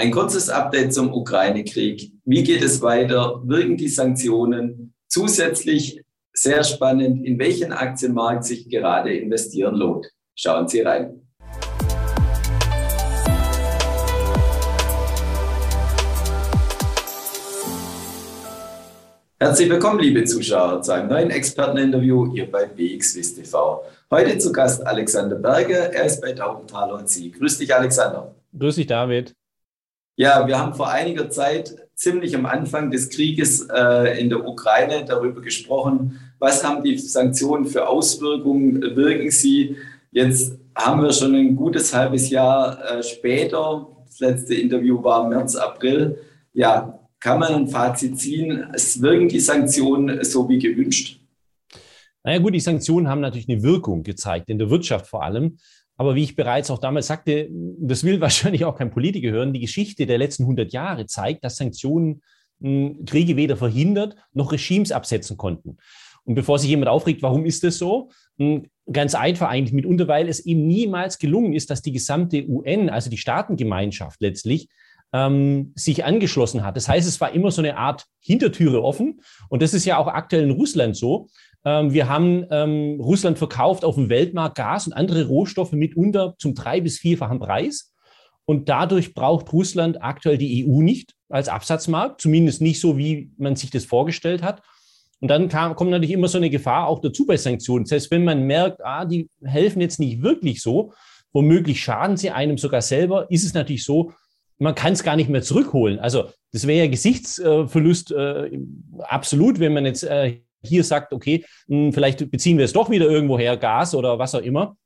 Ein kurzes Update zum Ukraine-Krieg. Wie geht es weiter? Wirken die Sanktionen? Zusätzlich sehr spannend, in welchen Aktienmarkt sich gerade investieren lohnt. Schauen Sie rein. Herzlich willkommen, liebe Zuschauer, zu einem neuen Experteninterview hier bei BXWIS TV. Heute zu Gast Alexander Berger, er ist bei Daubenthaler und Sie. Grüß dich, Alexander. Grüß dich, David. Ja, wir haben vor einiger Zeit ziemlich am Anfang des Krieges äh, in der Ukraine darüber gesprochen, was haben die Sanktionen für Auswirkungen, wirken sie. Jetzt haben wir schon ein gutes halbes Jahr äh, später, das letzte Interview war März, April. Ja, kann man ein Fazit ziehen? Es wirken die Sanktionen so wie gewünscht? Naja gut, die Sanktionen haben natürlich eine Wirkung gezeigt, in der Wirtschaft vor allem. Aber wie ich bereits auch damals sagte, das will wahrscheinlich auch kein Politiker hören, die Geschichte der letzten 100 Jahre zeigt, dass Sanktionen hm, Kriege weder verhindert noch Regimes absetzen konnten. Und bevor sich jemand aufregt, warum ist das so? Hm, ganz einfach eigentlich mitunter, weil es eben niemals gelungen ist, dass die gesamte UN, also die Staatengemeinschaft letztlich, ähm, sich angeschlossen hat. Das heißt, es war immer so eine Art Hintertüre offen. Und das ist ja auch aktuell in Russland so. Ähm, wir haben ähm, Russland verkauft auf dem Weltmarkt Gas und andere Rohstoffe mitunter zum drei- bis vierfachen Preis. Und dadurch braucht Russland aktuell die EU nicht als Absatzmarkt, zumindest nicht so, wie man sich das vorgestellt hat. Und dann kam, kommt natürlich immer so eine Gefahr auch dazu bei Sanktionen. Das heißt, wenn man merkt, ah, die helfen jetzt nicht wirklich so, womöglich schaden sie einem sogar selber, ist es natürlich so, man kann es gar nicht mehr zurückholen. Also das wäre ja Gesichtsverlust äh, absolut, wenn man jetzt äh, hier sagt, okay, hm, vielleicht beziehen wir es doch wieder irgendwoher, Gas oder was auch immer.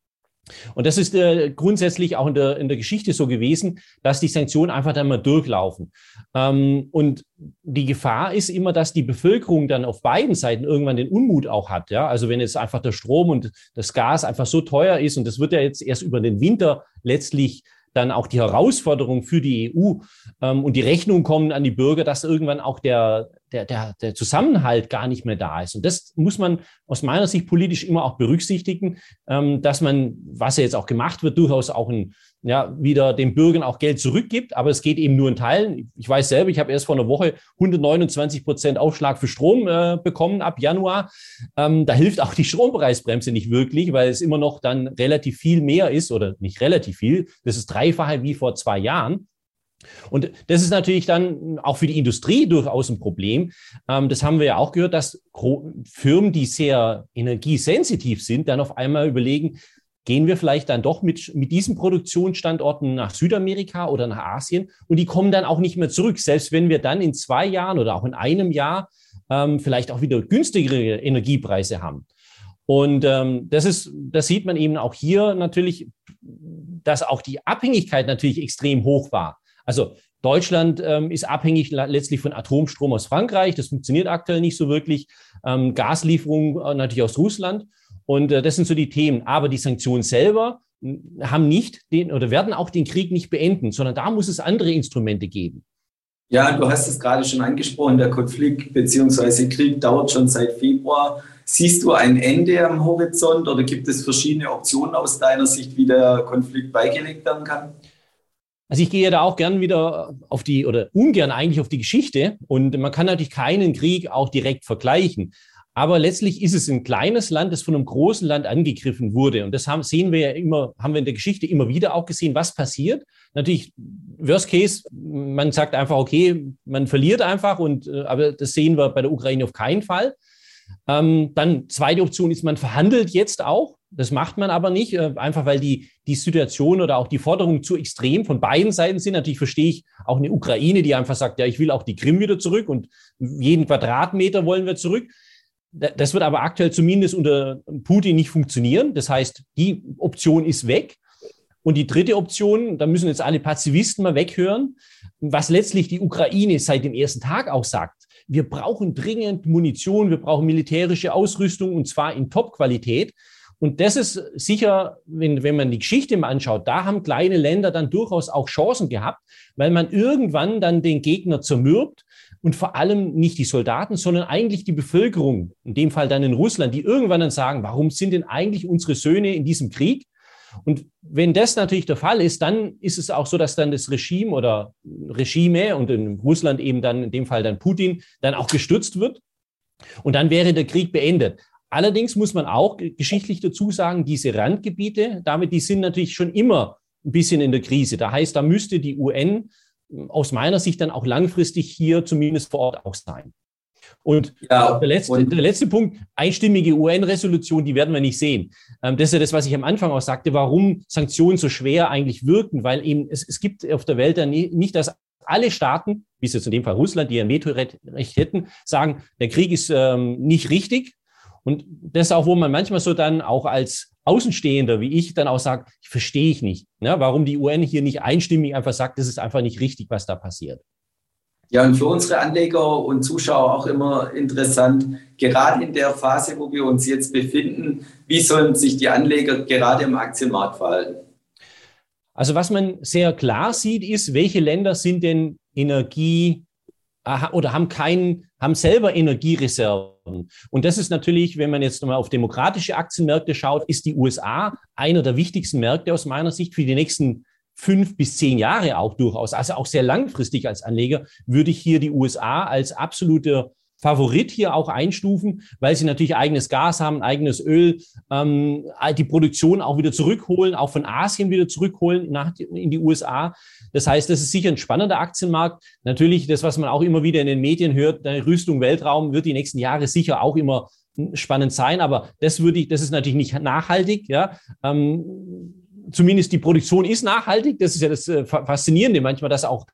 Und das ist äh, grundsätzlich auch in der, in der Geschichte so gewesen, dass die Sanktionen einfach dann mal durchlaufen. Ähm, und die Gefahr ist immer, dass die Bevölkerung dann auf beiden Seiten irgendwann den Unmut auch hat. Ja? Also wenn jetzt einfach der Strom und das Gas einfach so teuer ist und das wird ja jetzt erst über den Winter letztlich dann auch die Herausforderung für die EU ähm, und die Rechnung kommen an die Bürger, dass irgendwann auch der, der, der, der Zusammenhalt gar nicht mehr da ist. Und das muss man aus meiner Sicht politisch immer auch berücksichtigen, ähm, dass man, was ja jetzt auch gemacht wird, durchaus auch ein, ja, wieder den Bürgern auch Geld zurückgibt. Aber es geht eben nur in Teilen. Ich weiß selber, ich habe erst vor einer Woche 129 Prozent Aufschlag für Strom äh, bekommen ab Januar. Ähm, da hilft auch die Strompreisbremse nicht wirklich, weil es immer noch dann relativ viel mehr ist oder nicht relativ viel. Das ist dreifache wie vor zwei Jahren. Und das ist natürlich dann auch für die Industrie durchaus ein Problem. Ähm, das haben wir ja auch gehört, dass Firmen, die sehr energiesensitiv sind, dann auf einmal überlegen, gehen wir vielleicht dann doch mit, mit diesen Produktionsstandorten nach Südamerika oder nach Asien und die kommen dann auch nicht mehr zurück, selbst wenn wir dann in zwei Jahren oder auch in einem Jahr ähm, vielleicht auch wieder günstigere Energiepreise haben. Und ähm, das ist, das sieht man eben auch hier natürlich, dass auch die Abhängigkeit natürlich extrem hoch war. Also Deutschland ähm, ist abhängig letztlich von Atomstrom aus Frankreich. Das funktioniert aktuell nicht so wirklich. Ähm, Gaslieferungen äh, natürlich aus Russland. Und äh, das sind so die Themen. Aber die Sanktionen selber hm, haben nicht den oder werden auch den Krieg nicht beenden, sondern da muss es andere Instrumente geben. Ja, du hast es gerade schon angesprochen, der Konflikt bzw. Krieg dauert schon seit Februar. Siehst du ein Ende am Horizont oder gibt es verschiedene Optionen aus deiner Sicht, wie der Konflikt beigelegt werden kann? Also ich gehe da auch gern wieder auf die oder ungern eigentlich auf die Geschichte und man kann natürlich keinen Krieg auch direkt vergleichen. Aber letztlich ist es ein kleines Land, das von einem großen Land angegriffen wurde. Und das haben, sehen wir ja immer, haben wir in der Geschichte immer wieder auch gesehen, was passiert. Natürlich, Worst Case, man sagt einfach, okay, man verliert einfach und, äh, aber das sehen wir bei der Ukraine auf keinen Fall. Ähm, dann zweite Option ist, man verhandelt jetzt auch. Das macht man aber nicht, äh, einfach weil die, die Situation oder auch die Forderungen zu extrem von beiden Seiten sind. Natürlich verstehe ich auch eine Ukraine, die einfach sagt, ja, ich will auch die Krim wieder zurück und jeden Quadratmeter wollen wir zurück. Das wird aber aktuell zumindest unter Putin nicht funktionieren. Das heißt, die Option ist weg. Und die dritte Option, da müssen jetzt alle Pazifisten mal weghören, was letztlich die Ukraine seit dem ersten Tag auch sagt. Wir brauchen dringend Munition, wir brauchen militärische Ausrüstung und zwar in Top-Qualität. Und das ist sicher, wenn, wenn man die Geschichte mal anschaut, da haben kleine Länder dann durchaus auch Chancen gehabt, weil man irgendwann dann den Gegner zermürbt und vor allem nicht die Soldaten, sondern eigentlich die Bevölkerung, in dem Fall dann in Russland, die irgendwann dann sagen, warum sind denn eigentlich unsere Söhne in diesem Krieg? Und wenn das natürlich der Fall ist, dann ist es auch so, dass dann das Regime oder Regime und in Russland eben dann in dem Fall dann Putin dann auch gestürzt wird. Und dann wäre der Krieg beendet. Allerdings muss man auch geschichtlich dazu sagen, diese Randgebiete, damit, die sind natürlich schon immer ein bisschen in der Krise. Da heißt, da müsste die UN aus meiner Sicht dann auch langfristig hier zumindest vor Ort auch sein. Und ja, der, letzte, und der letzte Punkt, einstimmige UN-Resolution, die werden wir nicht sehen. Ähm, das ist ja das, was ich am Anfang auch sagte, warum Sanktionen so schwer eigentlich wirken, weil eben es, es gibt auf der Welt dann nicht, dass alle Staaten, wie es jetzt in dem Fall Russland, die ein Vetorecht hätten, sagen, der Krieg ist ähm, nicht richtig. Und das ist auch, wo man manchmal so dann auch als Außenstehender, wie ich, dann auch sagt, ich verstehe ich nicht, ne, warum die UN hier nicht einstimmig einfach sagt, das ist einfach nicht richtig, was da passiert. Ja, und für unsere Anleger und Zuschauer auch immer interessant, gerade in der Phase, wo wir uns jetzt befinden, wie sollen sich die Anleger gerade im Aktienmarkt verhalten? Also was man sehr klar sieht, ist, welche Länder sind denn Energie oder haben keinen, haben selber Energiereserven. Und das ist natürlich, wenn man jetzt mal auf demokratische Aktienmärkte schaut, ist die USA einer der wichtigsten Märkte aus meiner Sicht für die nächsten fünf bis zehn Jahre auch durchaus, also auch sehr langfristig als Anleger, würde ich hier die USA als absoluter Favorit hier auch einstufen, weil sie natürlich eigenes Gas haben, eigenes Öl, ähm, die Produktion auch wieder zurückholen, auch von Asien wieder zurückholen nach, in die USA. Das heißt, das ist sicher ein spannender Aktienmarkt. Natürlich, das, was man auch immer wieder in den Medien hört, der Rüstung Weltraum wird die nächsten Jahre sicher auch immer spannend sein, aber das würde ich, das ist natürlich nicht nachhaltig, ja. Ähm, zumindest die Produktion ist nachhaltig. Das ist ja das äh, Faszinierende manchmal, dass auch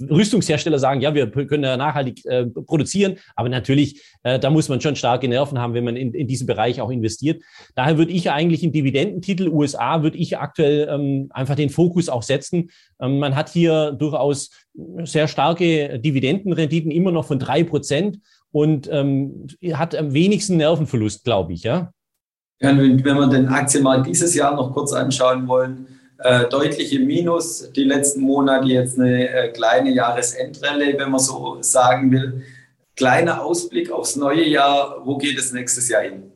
Rüstungshersteller sagen, ja, wir können ja nachhaltig äh, produzieren, aber natürlich, äh, da muss man schon starke Nerven haben, wenn man in, in diesen Bereich auch investiert. Daher würde ich eigentlich in Dividendentitel USA, würde ich aktuell ähm, einfach den Fokus auch setzen. Ähm, man hat hier durchaus sehr starke Dividendenrenditen, immer noch von drei Prozent und ähm, hat am wenigsten Nervenverlust, glaube ich, ja. Ja, wenn wir den Aktienmarkt dieses Jahr noch kurz anschauen wollen, äh, deutliche Minus, die letzten Monate jetzt eine äh, kleine Jahresendrallye, wenn man so sagen will. Kleiner Ausblick aufs neue Jahr, wo geht es nächstes Jahr hin?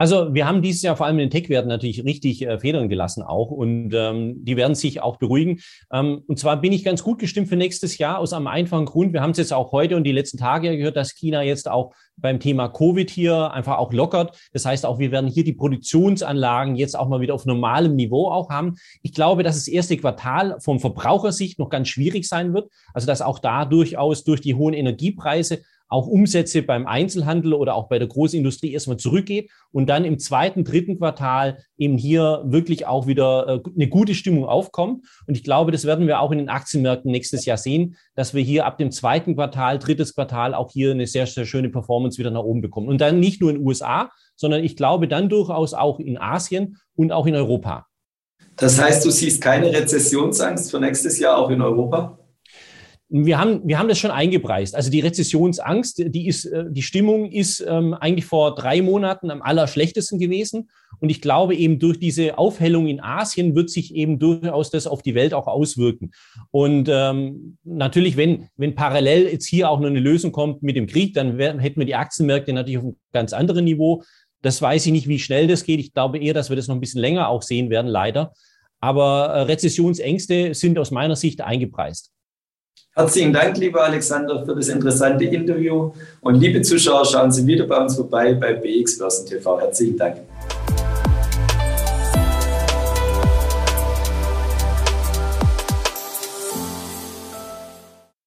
Also wir haben dieses Jahr vor allem in den Tech-Werten natürlich richtig äh, Federn gelassen auch und ähm, die werden sich auch beruhigen. Ähm, und zwar bin ich ganz gut gestimmt für nächstes Jahr aus einem einfachen Grund. Wir haben es jetzt auch heute und die letzten Tage gehört, dass China jetzt auch beim Thema Covid hier einfach auch lockert. Das heißt auch, wir werden hier die Produktionsanlagen jetzt auch mal wieder auf normalem Niveau auch haben. Ich glaube, dass das erste Quartal vom Verbrauchersicht noch ganz schwierig sein wird. Also dass auch da durchaus durch die hohen Energiepreise auch Umsätze beim Einzelhandel oder auch bei der Großindustrie erstmal zurückgeht und dann im zweiten, dritten Quartal eben hier wirklich auch wieder äh, eine gute Stimmung aufkommt. Und ich glaube, das werden wir auch in den Aktienmärkten nächstes Jahr sehen, dass wir hier ab dem zweiten Quartal, drittes Quartal auch hier eine sehr, sehr schöne Performance wieder nach oben bekommen. Und dann nicht nur in den USA, sondern ich glaube dann durchaus auch in Asien und auch in Europa. Das heißt, du siehst keine Rezessionsangst für nächstes Jahr auch in Europa? Wir haben, wir haben das schon eingepreist. Also die Rezessionsangst, die ist, äh, die Stimmung ist ähm, eigentlich vor drei Monaten am allerschlechtesten gewesen. Und ich glaube eben durch diese Aufhellung in Asien wird sich eben durchaus das auf die Welt auch auswirken. Und ähm, natürlich, wenn, wenn parallel jetzt hier auch noch eine Lösung kommt mit dem Krieg, dann wär, hätten wir die Aktienmärkte natürlich auf einem ganz anderen Niveau. Das weiß ich nicht, wie schnell das geht. Ich glaube eher, dass wir das noch ein bisschen länger auch sehen werden, leider. Aber äh, Rezessionsängste sind aus meiner Sicht eingepreist. Herzlichen Dank, lieber Alexander, für das interessante Interview. Und liebe Zuschauer, schauen Sie wieder bei uns vorbei bei BX Börsen TV. Herzlichen Dank.